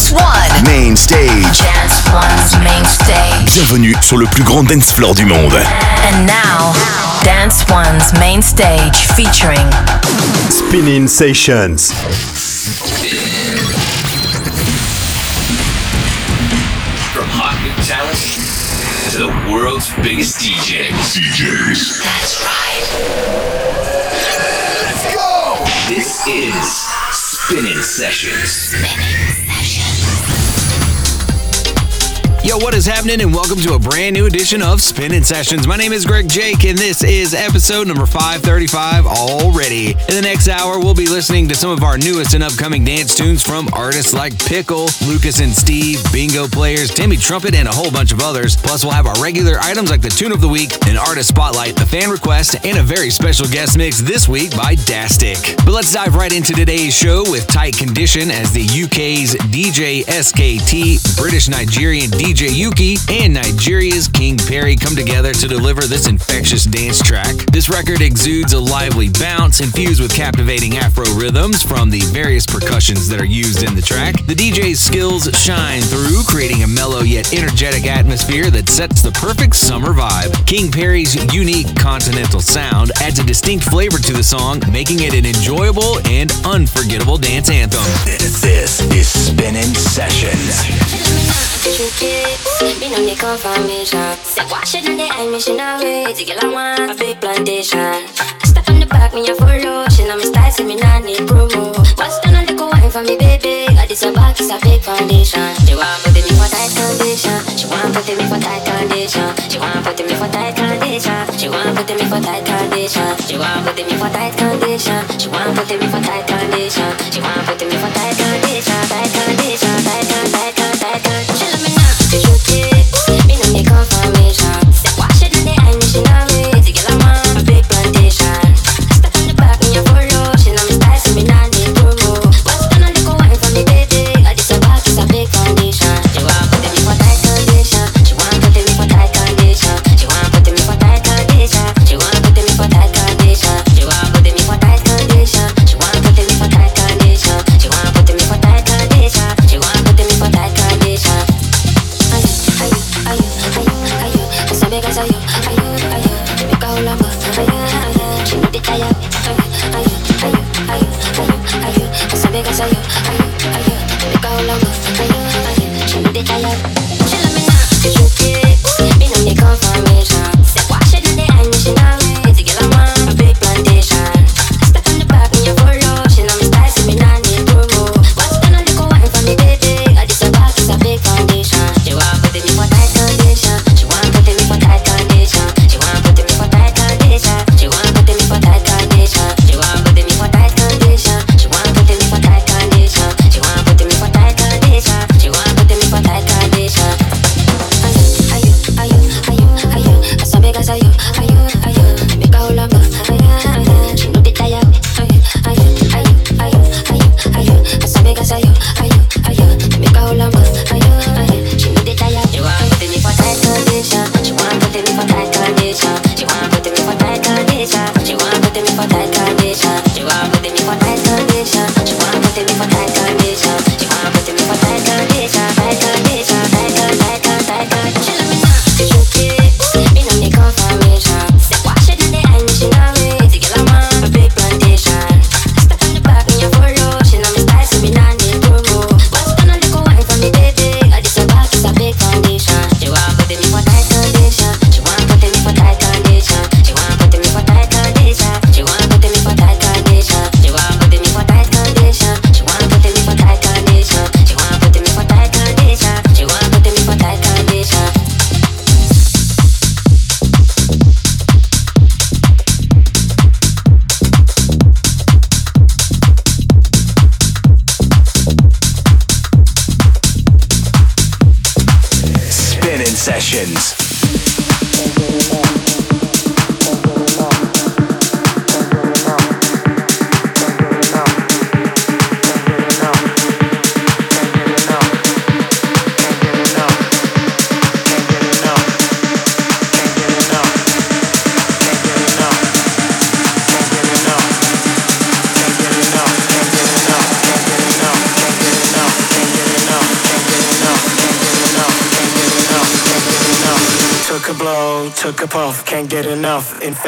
Dance One. Main stage. Dance One's main stage. Bienvenue sur le plus grand dance floor du monde. And now, Dance One's main stage featuring Spinnin' Sessions. From hot new talent to the world's biggest DJs. DJs. That's right. Let's go! This is Spinnin' Sessions. Yo, what is happening? And welcome to a brand new edition of Spinnin' Sessions. My name is Greg Jake, and this is episode number 535 already. In the next hour, we'll be listening to some of our newest and upcoming dance tunes from artists like Pickle, Lucas and Steve, Bingo Players, Timmy Trumpet, and a whole bunch of others. Plus, we'll have our regular items like the tune of the week, an artist spotlight, the fan request, and a very special guest mix this week by Dastic. But let's dive right into today's show with Tight Condition as the UK's DJ SKT, British Nigerian DJ Yuki, and Nigeria's King Perry come together to deliver this infectious dance track. This record exudes a lively bounce infused with captivating Afro rhythms from the various percussions that are used in the track. The DJ's skills shine through, creating a mellow yet energetic atmosphere that sets the perfect summer vibe. King Perry's unique continental sound adds a distinct flavor to the song, making it an enjoyable and unforgettable dance anthem. This is Spinnin' Sessions. Me no need confirmation. Say wash it in the eye, me she not wait. To get I want a big plantation. I Step on the back, me a follow. She know me style, say me not need promo. What's done on the go wine for me, baby? Got this a back, it's a big foundation. She want put me for tight condition. She want put me for tight condition. She want put me for tight condition. She want put me for tight condition. She want put me for tight condition. She want put me for tight condition. She want put me for tight condition. Tight condition. Tight con, tight con,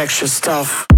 infectious stuff.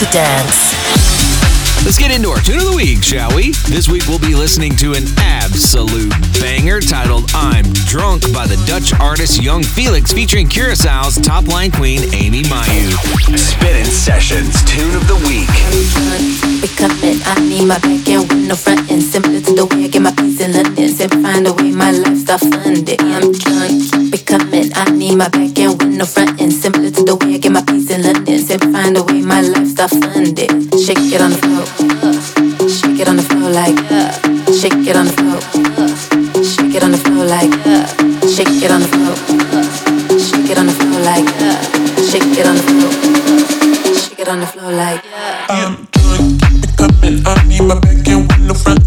to dance. Let's get into our tune of the week, shall we? This week we'll be listening to an absolute banger titled I'm Drunk by the Dutch artist Yung Felix featuring Curaçao's top line queen Amy Mayu. Spinnin' Sessions Tune of the Week. We up and I need my back and with no front and similar to the way I get my peace in London. Simp find a way my life's funded. I'm drunk. Pick up and I need my back and with no front and stuff it. Shake it on the floor. Shake it on the floor like Shake it on the floor. Shake it on the floor like Shake it on the floor. Shake it on the floor like Shake it on the floor. Shake it on the floor like I'm drunk, coming. I need my back and window front.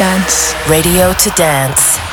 Dance. Radio to dance.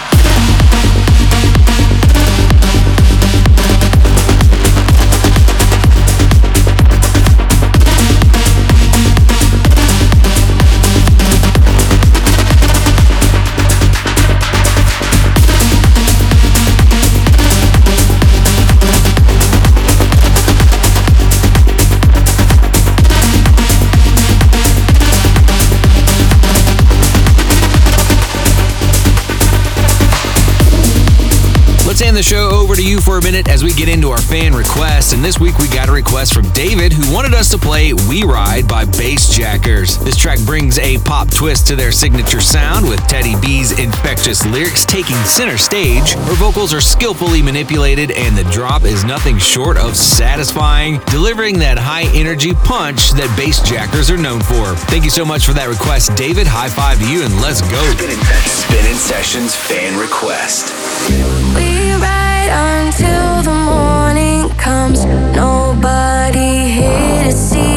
The show over to you for a minute as we get into our fan requests. And this week we got a request from David who wanted us to play We Ride by Bassjackers. This track brings a pop twist to their signature sound with Teddy B's infectious lyrics taking center stage. Her vocals are skillfully manipulated and the drop is nothing short of satisfying, delivering that high energy punch that Bassjackers are known for. Thank you so much for that request, David. High five to you and let's go. Spinnin' Sessions, Spinnin' Sessions fan request. We ride until the morning comes. Nobody here to see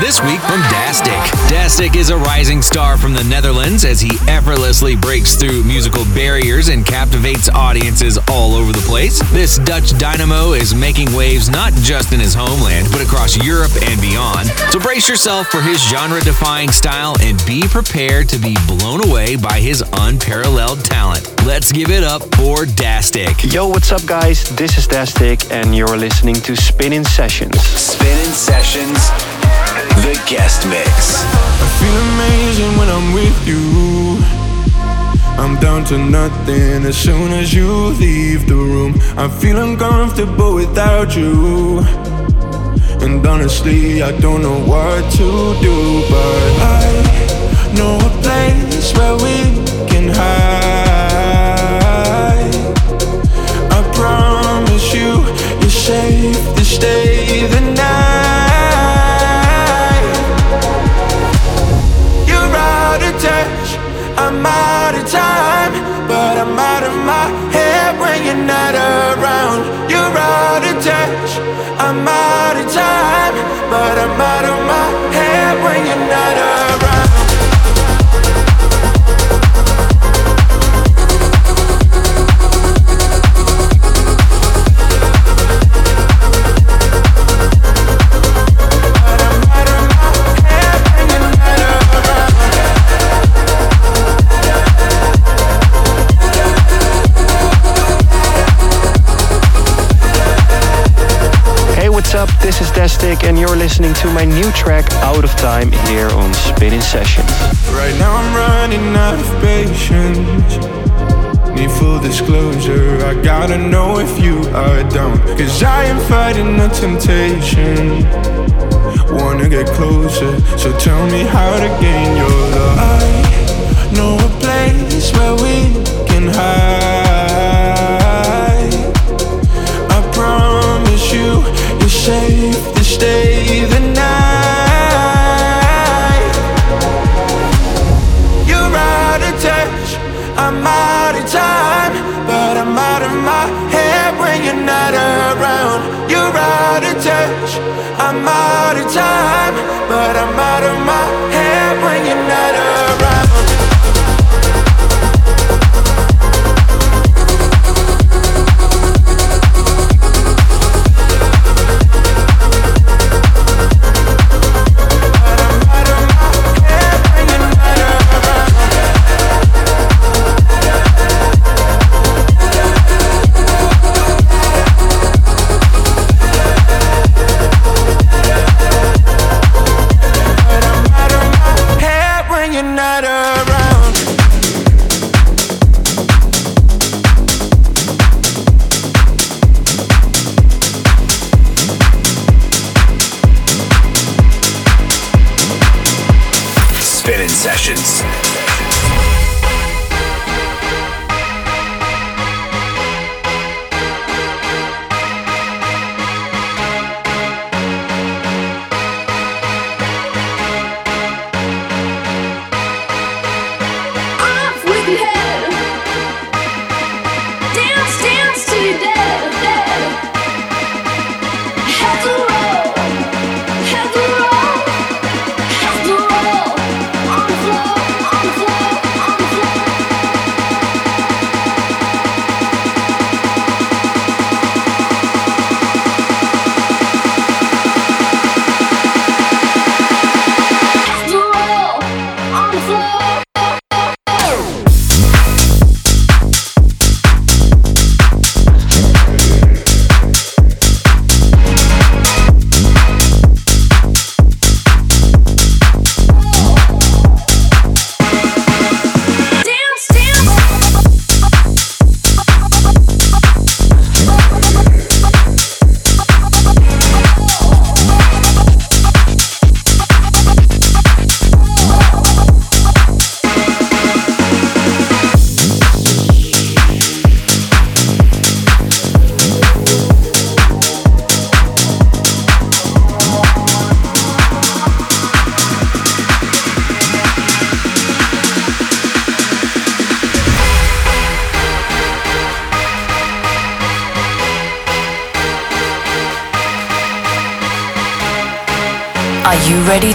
This week from Dastic. Dastic is a rising star from the Netherlands as he effortlessly breaks through musical barriers and captivates audiences all over the place. This Dutch dynamo is making waves not just in his homeland, but across Europe and beyond. So brace yourself for his genre defying style and be prepared to be blown away by his unparalleled talent. Let's give it up for Dastic. Yo, what's up, guys? This is Dastic, and you're listening to Spinnin' Sessions. Spinnin' Sessions, the guest mix. I feel amazing when I'm with you. I'm down to nothing as soon as you leave the room. I feel uncomfortable without you. And honestly, I don't know what to do, but I know a place where we my new track, Out of Time, here on Spinnin' Sessions. Right now I'm running out of patience. Need full disclosure, I gotta know if you are down. Cause I am fighting a temptation. Wanna get closer, so tell me how to gain your love. I know a place where we can hide. I promise you, you're stay the night. You're out of touch, I'm out of time, but I'm out of my head when you're not around. You're out of touch, I'm out of time, but I'm out of my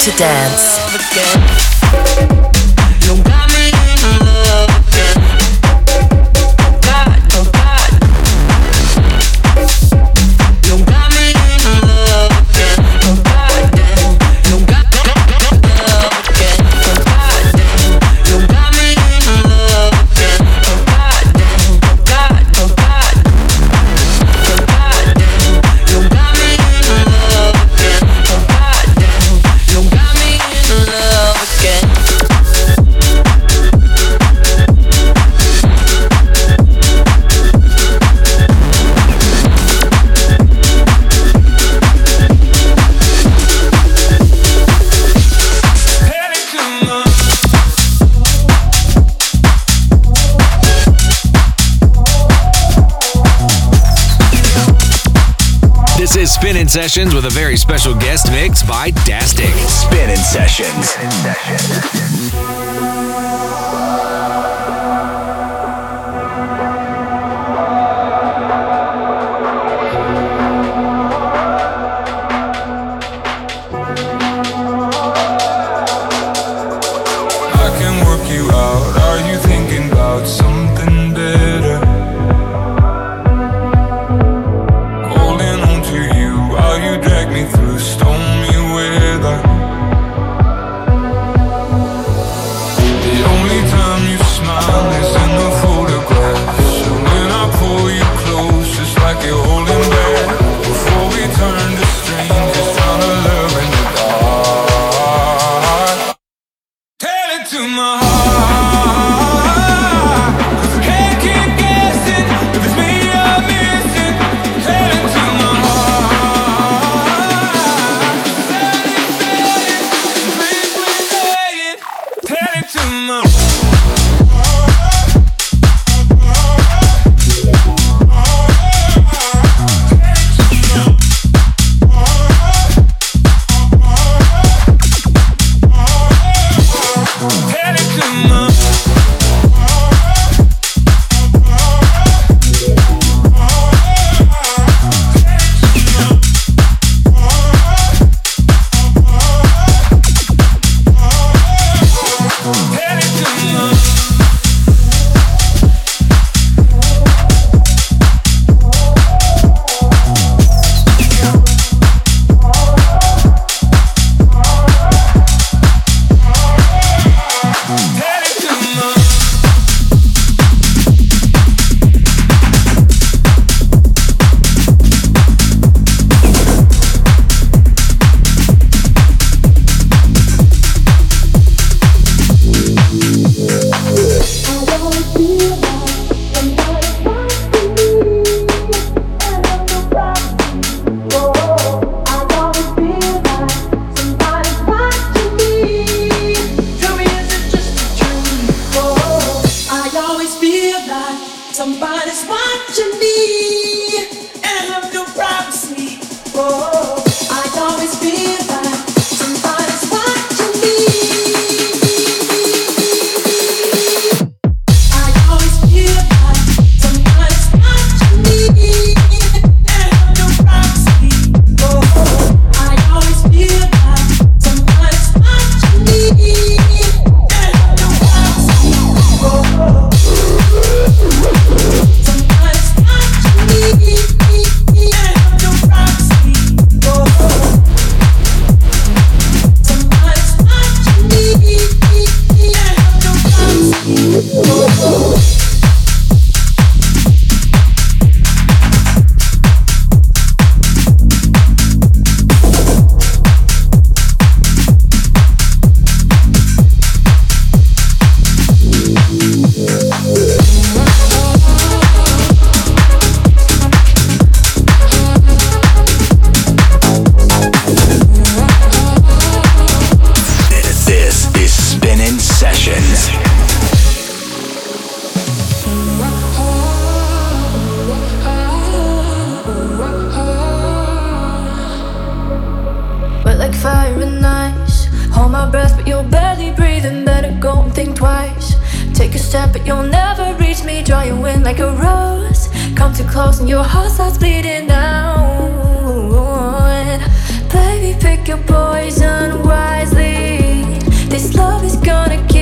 to dance. Spinnin' Sessions with a very special guest mix by Dastic. Spinnin' Sessions. Spinnin' Sessions. Step, but you'll never reach me. Draw you in like a rose. Come too close, and your heart starts bleeding out. Baby, pick your poison wisely. This love is gonna kill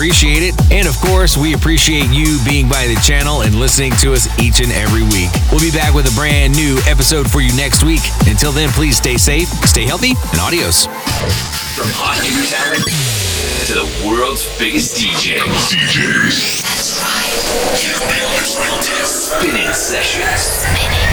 appreciate it. And of course, we appreciate you being by the channel and listening to us each and every week. We'll be back with a brand new episode for you next week. Until then, please stay safe, stay healthy, and adios. From hot new talent to the world's biggest DJ. DJs. That's right. You've been listening to Spinnin' Sessions. Spinnin'.